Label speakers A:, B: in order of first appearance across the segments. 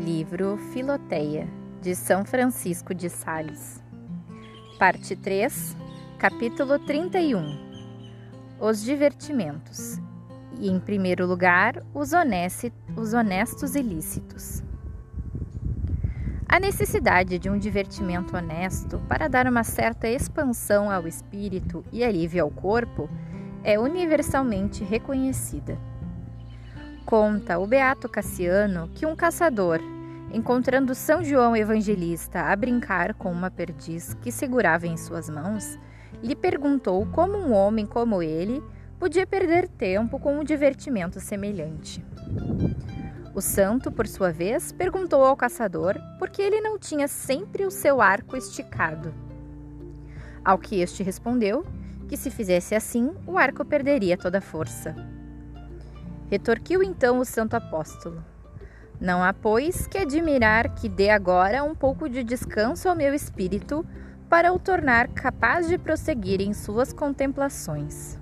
A: livro Filoteia, de São Francisco de Sales. Parte 3, capítulo 31 Os divertimentos. E, em primeiro lugar, os, os honestos ilícitos. A necessidade de um divertimento honesto para dar uma certa expansão ao espírito e alívio ao corpo é universalmente reconhecida. Conta o beato Cassiano que um caçador, encontrando São João Evangelista a brincar com uma perdiz que segurava em suas mãos, lhe perguntou como um homem como ele podia perder tempo com um divertimento semelhante. O santo, por sua vez, perguntou ao caçador por que ele não tinha sempre o seu arco esticado. Ao que este respondeu que se fizesse assim, o arco perderia toda a força. Retorquiu então o santo apóstolo: Não há, pois, que admirar que dê agora um pouco de descanso ao meu espírito para o tornar capaz de prosseguir em suas contemplações.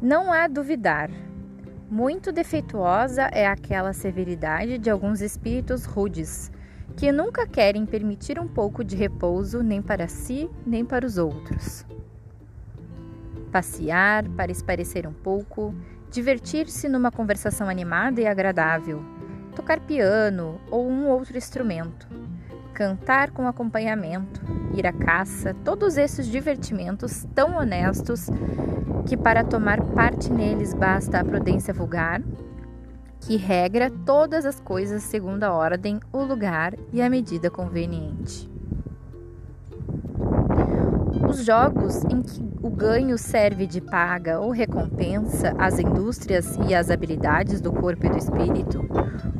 A: Não há duvidar. Muito defeituosa é aquela severidade de alguns espíritos rudes, que nunca querem permitir um pouco de repouso nem para si, nem para os outros. Passear para esparecer um pouco, divertir-se numa conversação animada e agradável, tocar piano ou um outro instrumento, cantar com acompanhamento, ir à caça, todos esses divertimentos tão honestos que para tomar parte neles basta a prudência vulgar, que regra todas as coisas segundo a ordem, o lugar e a medida conveniente. Os jogos em que o ganho serve de paga ou recompensa às indústrias e às habilidades do corpo e do espírito,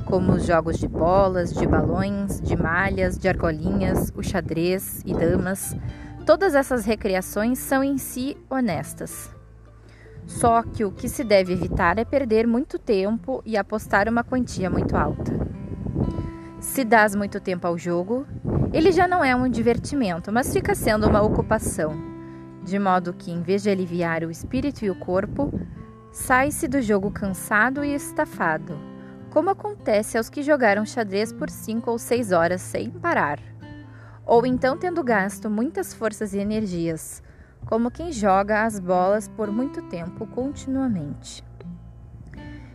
A: como os jogos de bolas, de balões, de malhas, de argolinhas, o xadrez e damas, todas essas recreações são em si honestas. Só que o que se deve evitar é perder muito tempo e apostar uma quantia muito alta. Se dás muito tempo ao jogo, ele já não é um divertimento, mas fica sendo uma ocupação, de modo que, em vez de aliviar o espírito e o corpo, sai-se do jogo cansado e estafado, como acontece aos que jogaram xadrez por cinco ou seis horas sem parar, ou então tendo gasto muitas forças e energias, como quem joga as bolas por muito tempo continuamente.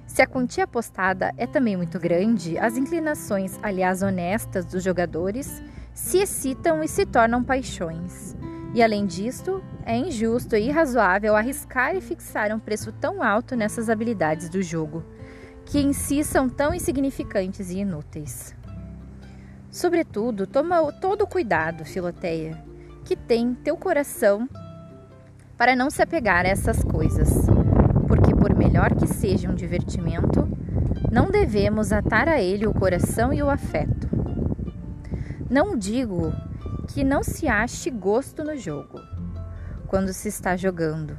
A: Se a quantia apostada é também muito grande, as inclinações, aliás honestas, dos jogadores se excitam e se tornam paixões. E além disto, é injusto e irrazoável arriscar e fixar um preço tão alto nessas habilidades do jogo, que em si são tão insignificantes e inúteis. Sobretudo, toma todo o cuidado, Filoteia, que tem teu coração para não se apegar a essas coisas por melhor que seja um divertimento, não devemos atar a ele o coração e o afeto. Não digo que não se ache gosto no jogo, quando se está jogando,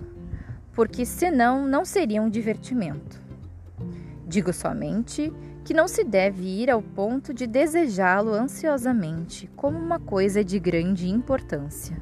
A: porque senão não seria um divertimento. Digo somente que não se deve ir ao ponto de desejá-lo ansiosamente como uma coisa de grande importância.